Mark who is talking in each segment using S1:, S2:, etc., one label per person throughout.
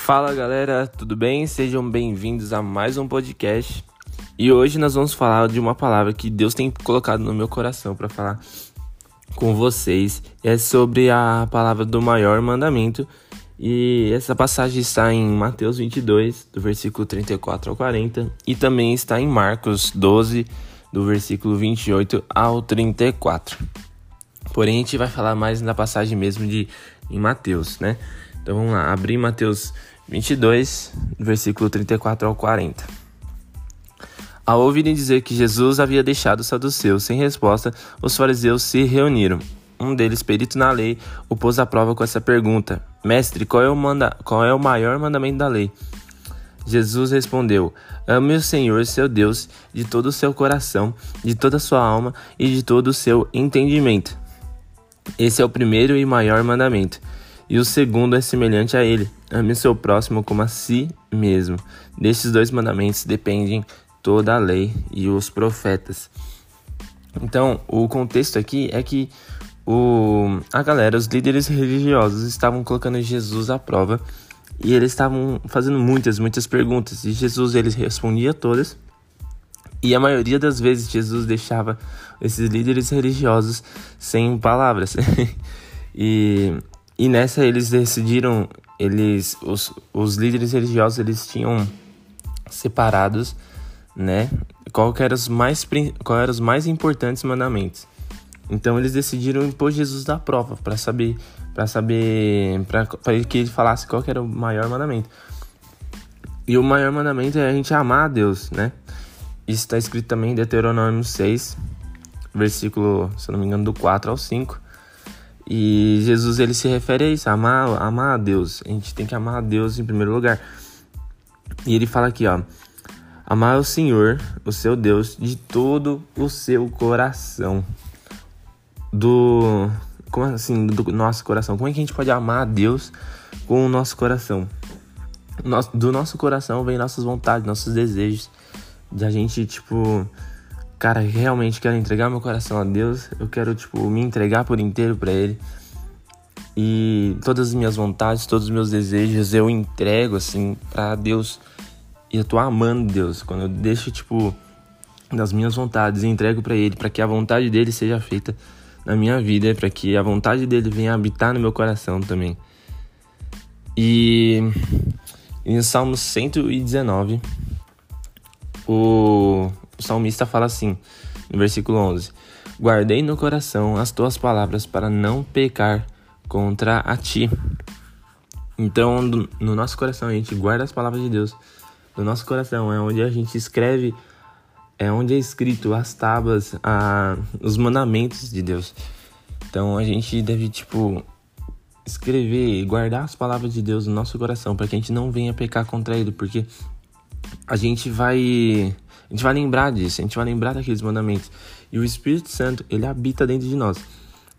S1: Fala galera, tudo bem? Sejam bem-vindos a mais um podcast. E hoje nós vamos falar de uma palavra que Deus tem colocado no meu coração para falar com vocês. É sobre a palavra do maior mandamento. E essa passagem está em Mateus 22, do versículo 34 ao 40, e também está em Marcos 12, do versículo 28 ao 34. Porém, a gente vai falar mais na passagem mesmo de em Mateus, né? Então vamos lá, abrir Mateus 22, versículo 34 ao 40. Ao ouvirem dizer que Jesus havia deixado os saduceus sem resposta, os fariseus se reuniram. Um deles, perito na lei, o pôs à prova com essa pergunta: Mestre, qual é o, manda qual é o maior mandamento da lei? Jesus respondeu: Ame o Senhor, seu Deus, de todo o seu coração, de toda a sua alma e de todo o seu entendimento. Esse é o primeiro e maior mandamento. E o segundo é semelhante a ele: ame seu próximo como a si mesmo. Destes dois mandamentos dependem toda a lei e os profetas. Então, o contexto aqui é que o, a galera, os líderes religiosos, estavam colocando Jesus à prova e eles estavam fazendo muitas, muitas perguntas. E Jesus eles respondia todas. E a maioria das vezes Jesus deixava esses líderes religiosos sem palavras. e e nessa eles decidiram, eles os, os líderes religiosos eles tinham separados, né? Qual eram os mais qual eram os mais importantes mandamentos. Então eles decidiram impor Jesus da prova para saber para saber para que ele falasse qual era o maior mandamento. E o maior mandamento é a gente amar a Deus, né? Isso está escrito também em Deuteronômio 6, versículo, se não me engano, do 4 ao 5 e Jesus ele se refere a isso, amar, amar a Deus. A gente tem que amar a Deus em primeiro lugar. E ele fala aqui, ó: Amar o Senhor, o seu Deus, de todo o seu coração. Do como assim, do nosso coração. Como é que a gente pode amar a Deus com o nosso coração? Do nosso coração vem nossas vontades, nossos desejos. De a gente, tipo, cara, realmente quero entregar meu coração a Deus, eu quero, tipo, me entregar por inteiro para Ele. E todas as minhas vontades, todos os meus desejos eu entrego, assim, para Deus. E eu tô amando Deus. Quando eu deixo, tipo, das minhas vontades e entrego para Ele, para que a vontade dele seja feita na minha vida, para que a vontade dele venha habitar no meu coração também. E em Salmo 119, o o salmista fala assim, no versículo 11: Guardei no coração as tuas palavras para não pecar contra a ti. Então, no nosso coração, a gente guarda as palavras de Deus. No nosso coração é onde a gente escreve, é onde é escrito as tábuas, a, os mandamentos de Deus. Então, a gente deve, tipo, escrever e guardar as palavras de Deus no nosso coração para que a gente não venha pecar contra Ele, porque a gente vai a gente vai lembrar disso, a gente vai lembrar daqueles mandamentos. E o Espírito Santo, ele habita dentro de nós.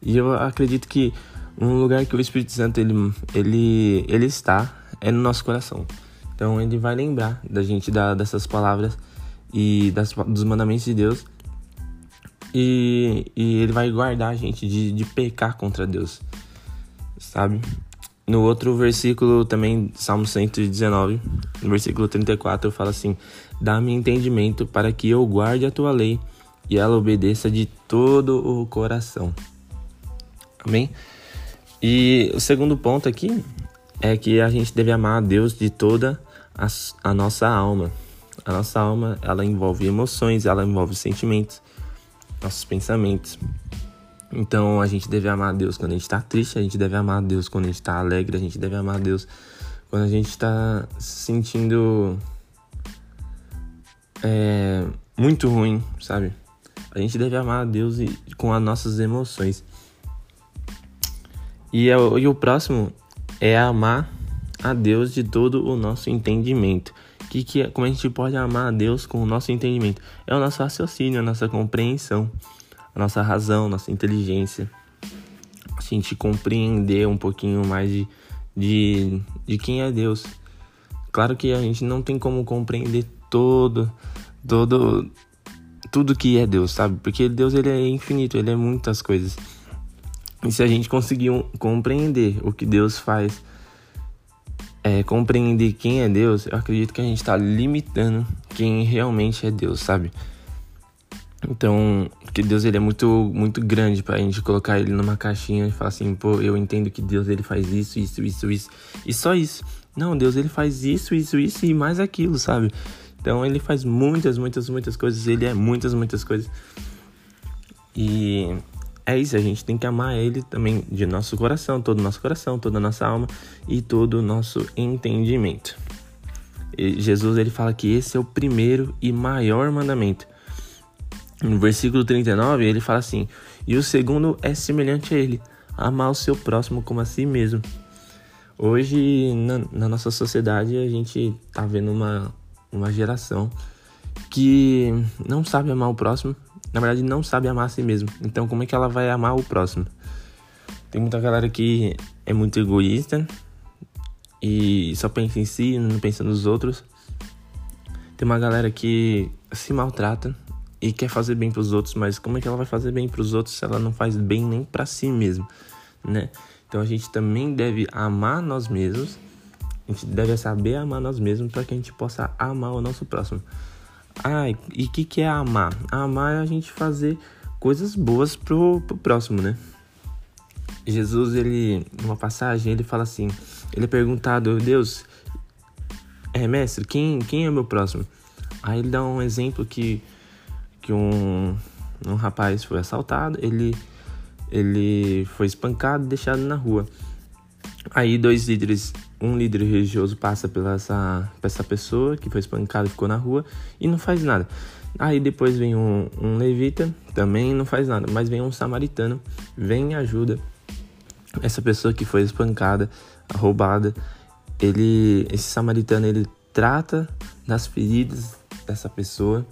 S1: E eu acredito que um lugar que o Espírito Santo ele, ele, ele está é no nosso coração. Então ele vai lembrar da gente da, dessas palavras e das, dos mandamentos de Deus. E, e ele vai guardar a gente de, de pecar contra Deus, sabe? No outro versículo também, Salmo 119, no versículo 34, fala assim: Dá-me entendimento para que eu guarde a tua lei e ela obedeça de todo o coração. Amém? E o segundo ponto aqui é que a gente deve amar a Deus de toda a, a nossa alma. A nossa alma, ela envolve emoções, ela envolve sentimentos, nossos pensamentos. Então a gente deve amar a Deus quando a gente está triste, a gente deve amar a Deus quando a gente está alegre, a gente deve amar a Deus quando a gente está se sentindo é, muito ruim, sabe? A gente deve amar a Deus e, com as nossas emoções. E, é e o próximo é amar a Deus de todo o nosso entendimento. Que, que, é, como a gente pode amar a Deus com o nosso entendimento? É o nosso raciocínio, a nossa compreensão a nossa razão, nossa inteligência, a gente compreender um pouquinho mais de, de, de quem é Deus. Claro que a gente não tem como compreender todo, todo, tudo que é Deus, sabe? Porque Deus ele é infinito, ele é muitas coisas. E se a gente conseguir compreender o que Deus faz é, compreender quem é Deus, eu acredito que a gente está limitando quem realmente é Deus, sabe? Então, porque Deus ele é muito muito grande para a gente colocar ele numa caixinha e falar assim, pô, eu entendo que Deus ele faz isso, isso, isso, isso e só isso. Não, Deus ele faz isso, isso, isso e mais aquilo, sabe? Então ele faz muitas, muitas, muitas coisas, ele é muitas, muitas coisas. E é isso, a gente tem que amar ele também de nosso coração, todo o nosso coração, toda a nossa alma e todo o nosso entendimento. E Jesus ele fala que esse é o primeiro e maior mandamento. No versículo 39, ele fala assim: "E o segundo é semelhante a ele: amar o seu próximo como a si mesmo." Hoje, na, na nossa sociedade, a gente tá vendo uma, uma geração que não sabe amar o próximo, na verdade não sabe amar a si mesmo. Então, como é que ela vai amar o próximo? Tem muita galera que é muito egoísta e só pensa em si, não pensa nos outros. Tem uma galera que se maltrata e quer fazer bem para os outros, mas como é que ela vai fazer bem para os outros se ela não faz bem nem para si mesmo, né? Então a gente também deve amar nós mesmos. A gente deve saber amar nós mesmos para que a gente possa amar o nosso próximo. Ah, e o que, que é amar? Amar é a gente fazer coisas boas pro, pro próximo, né? Jesus, ele, numa passagem, ele fala assim: ele é perguntado, Deus, é mestre, quem, quem é meu próximo? Aí ele dá um exemplo que, que um, um rapaz foi assaltado, ele ele foi espancado e deixado na rua. Aí dois líderes, um líder religioso passa pela essa, essa pessoa que foi espancada e ficou na rua e não faz nada. Aí depois vem um, um levita, também não faz nada, mas vem um samaritano, vem e ajuda essa pessoa que foi espancada, roubada. Ele, esse samaritano, ele trata das feridas dessa pessoa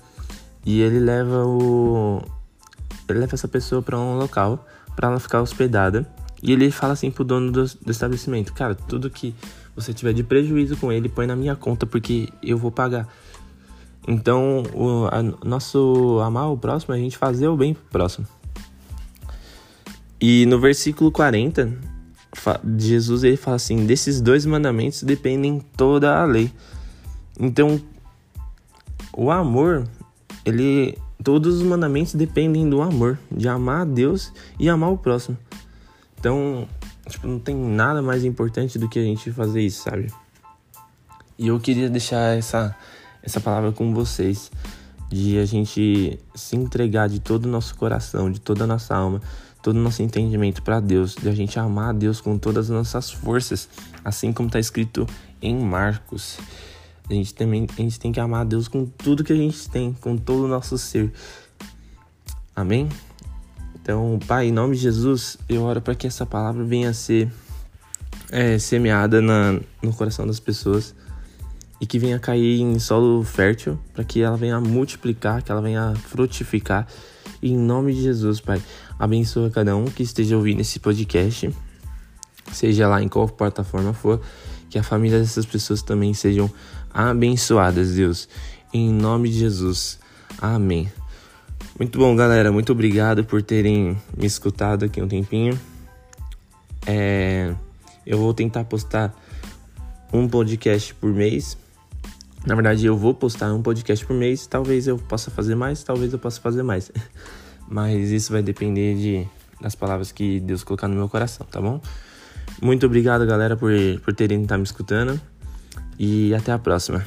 S1: e ele leva o ele leva essa pessoa para um local para ela ficar hospedada. E ele fala assim pro dono do, do, estabelecimento: Cara, tudo que você tiver de prejuízo com ele, põe na minha conta porque eu vou pagar. Então, o a, nosso amar o próximo a gente fazer o bem pro próximo. E no versículo 40, Jesus ele fala assim: Desses dois mandamentos dependem toda a lei. Então, o amor, ele Todos os mandamentos dependem do amor, de amar a Deus e amar o próximo. Então, tipo, não tem nada mais importante do que a gente fazer isso, sabe? E eu queria deixar essa, essa palavra com vocês, de a gente se entregar de todo o nosso coração, de toda a nossa alma, todo o nosso entendimento para Deus, de a gente amar a Deus com todas as nossas forças, assim como está escrito em Marcos. A gente também a gente tem que amar a Deus com tudo que a gente tem, com todo o nosso ser. Amém? Então, Pai, em nome de Jesus, eu oro para que essa palavra venha a ser é, semeada na, no coração das pessoas e que venha cair em solo fértil, para que ela venha multiplicar, que ela venha frutificar. E em nome de Jesus, Pai, abençoa cada um que esteja ouvindo esse podcast, seja lá em qual plataforma for, que a família dessas pessoas também sejam abençoadas, Deus. Em nome de Jesus. Amém. Muito bom, galera. Muito obrigado por terem me escutado aqui um tempinho. É, eu vou tentar postar um podcast por mês. Na verdade, eu vou postar um podcast por mês. Talvez eu possa fazer mais, talvez eu possa fazer mais. Mas isso vai depender de, das palavras que Deus colocar no meu coração, tá bom? Muito obrigado, galera, por, por terem estar me escutando e até a próxima.